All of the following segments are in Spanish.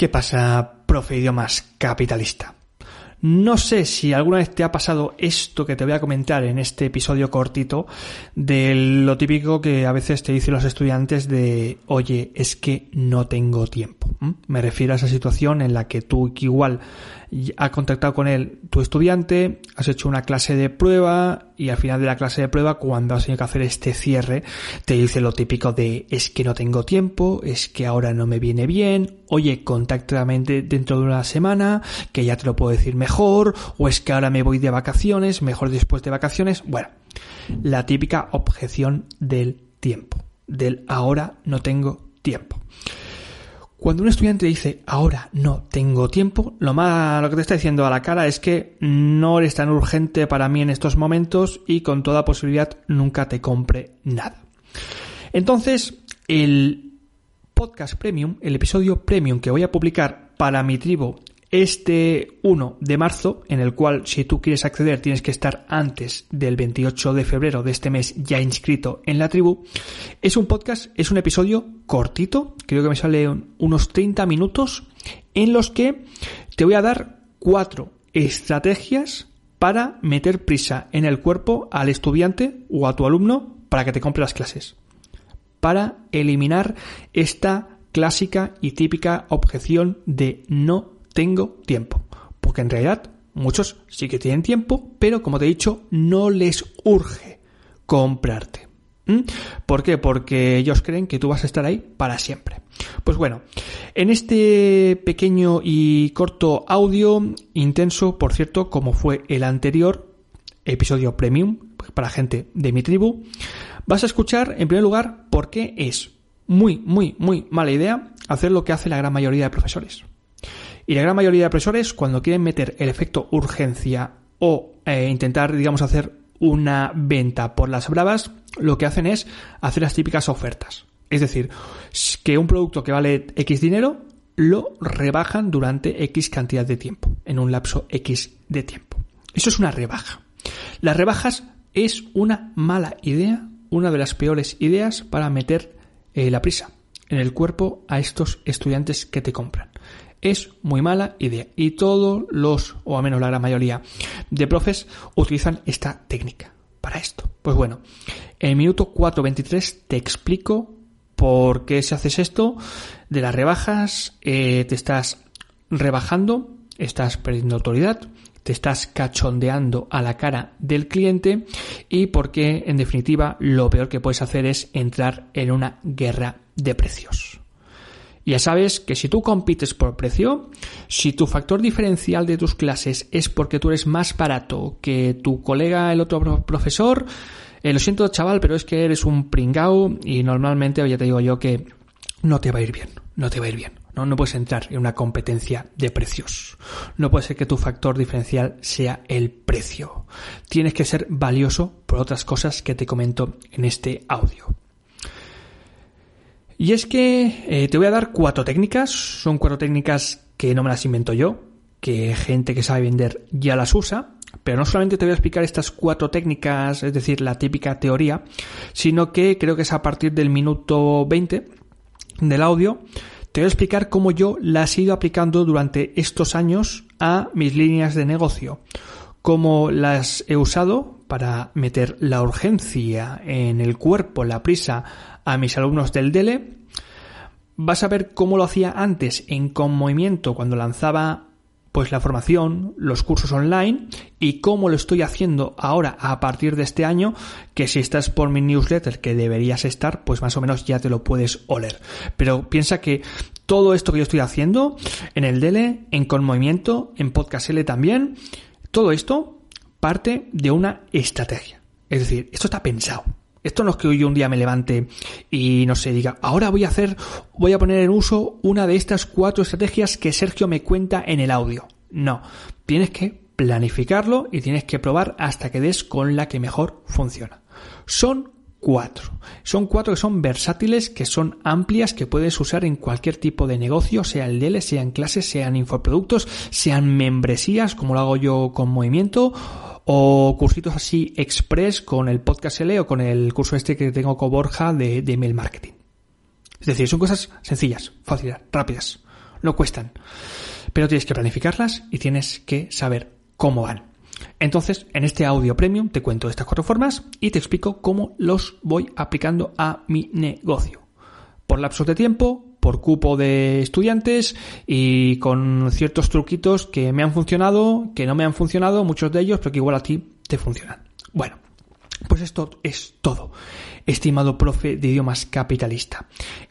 ¿Qué pasa, profe idiomas capitalista? No sé si alguna vez te ha pasado esto que te voy a comentar en este episodio cortito de lo típico que a veces te dicen los estudiantes de, oye, es que no tengo tiempo. Me refiero a esa situación en la que tú igual has contactado con él tu estudiante, has hecho una clase de prueba y al final de la clase de prueba, cuando has tenido que hacer este cierre, te dice lo típico de es que no tengo tiempo, es que ahora no me viene bien, oye, contáctame dentro de una semana, que ya te lo puedo decir mejor, o es que ahora me voy de vacaciones, mejor después de vacaciones. Bueno, la típica objeción del tiempo, del ahora no tengo tiempo. Cuando un estudiante dice ahora no tengo tiempo, lo más lo que te está diciendo a la cara es que no eres tan urgente para mí en estos momentos y con toda posibilidad nunca te compre nada. Entonces, el podcast premium, el episodio premium que voy a publicar para mi tribu este 1 de marzo, en el cual si tú quieres acceder tienes que estar antes del 28 de febrero de este mes ya inscrito en la tribu, es un podcast, es un episodio cortito, creo que me sale unos 30 minutos, en los que te voy a dar cuatro estrategias para meter prisa en el cuerpo al estudiante o a tu alumno para que te compre las clases. Para eliminar esta clásica y típica objeción de no tengo tiempo. Porque en realidad muchos sí que tienen tiempo, pero como te he dicho, no les urge comprarte. ¿Mm? ¿Por qué? Porque ellos creen que tú vas a estar ahí para siempre. Pues bueno, en este pequeño y corto audio, intenso, por cierto, como fue el anterior episodio premium para gente de mi tribu, vas a escuchar en primer lugar por qué es muy, muy, muy mala idea hacer lo que hace la gran mayoría de profesores. Y la gran mayoría de profesores, cuando quieren meter el efecto urgencia o eh, intentar, digamos, hacer una venta por las bravas, lo que hacen es hacer las típicas ofertas. Es decir, que un producto que vale X dinero lo rebajan durante X cantidad de tiempo, en un lapso X de tiempo. Eso es una rebaja. Las rebajas es una mala idea, una de las peores ideas para meter eh, la prisa en el cuerpo a estos estudiantes que te compran es muy mala idea. Y todos los, o al menos la gran mayoría de profes, utilizan esta técnica para esto. Pues bueno, en minuto 4.23 te explico por qué si haces esto de las rebajas, eh, te estás rebajando, estás perdiendo autoridad, te estás cachondeando a la cara del cliente y por qué, en definitiva, lo peor que puedes hacer es entrar en una guerra de precios. Ya sabes que si tú compites por precio, si tu factor diferencial de tus clases es porque tú eres más barato que tu colega, el otro profesor, eh, lo siento chaval, pero es que eres un pringao y normalmente ya te digo yo que no te va a ir bien, no te va a ir bien. ¿no? no puedes entrar en una competencia de precios. No puede ser que tu factor diferencial sea el precio. Tienes que ser valioso por otras cosas que te comento en este audio. Y es que eh, te voy a dar cuatro técnicas, son cuatro técnicas que no me las invento yo, que gente que sabe vender ya las usa, pero no solamente te voy a explicar estas cuatro técnicas, es decir, la típica teoría, sino que creo que es a partir del minuto 20 del audio, te voy a explicar cómo yo las he ido aplicando durante estos años a mis líneas de negocio, cómo las he usado para meter la urgencia en el cuerpo, la prisa a mis alumnos del DELE, vas a ver cómo lo hacía antes en Con Movimiento cuando lanzaba pues la formación, los cursos online y cómo lo estoy haciendo ahora a partir de este año, que si estás por mi newsletter que deberías estar, pues más o menos ya te lo puedes oler. Pero piensa que todo esto que yo estoy haciendo en el DELE, en Con Movimiento, en Podcast L también, todo esto parte de una estrategia. Es decir, esto está pensado. Esto no es que yo un día me levante y no sé, diga, ahora voy a hacer, voy a poner en uso una de estas cuatro estrategias que Sergio me cuenta en el audio. No, tienes que planificarlo y tienes que probar hasta que des con la que mejor funciona. Son cuatro. Son cuatro que son versátiles, que son amplias, que puedes usar en cualquier tipo de negocio, sea el DL, sean clases, sean infoproductos, sean membresías, como lo hago yo con movimiento, o cursitos así express con el podcast L o con el curso este que tengo con Borja de, de email marketing. Es decir, son cosas sencillas, fáciles, rápidas, no cuestan. Pero tienes que planificarlas y tienes que saber cómo van. Entonces, en este audio premium te cuento estas cuatro formas y te explico cómo los voy aplicando a mi negocio. Por lapsos de tiempo, por cupo de estudiantes y con ciertos truquitos que me han funcionado, que no me han funcionado, muchos de ellos, pero que igual a ti te funcionan. Bueno, pues esto es todo, estimado profe de idiomas capitalista.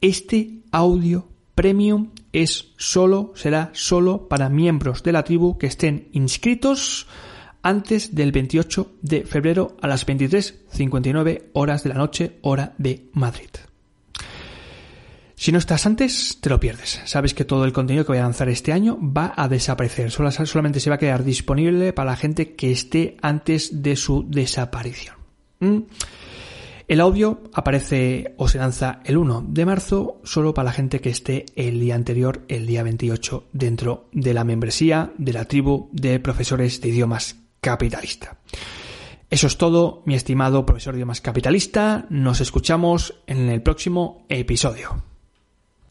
Este audio premium es solo, será solo para miembros de la tribu que estén inscritos antes del 28 de febrero a las 23.59 horas de la noche, hora de Madrid. Si no estás antes, te lo pierdes. Sabes que todo el contenido que voy a lanzar este año va a desaparecer. Solamente se va a quedar disponible para la gente que esté antes de su desaparición. ¿Mm? El audio aparece o se lanza el 1 de marzo solo para la gente que esté el día anterior, el día 28, dentro de la membresía de la tribu de profesores de idiomas capitalista. Eso es todo, mi estimado profesor de idiomas capitalista. Nos escuchamos en el próximo episodio.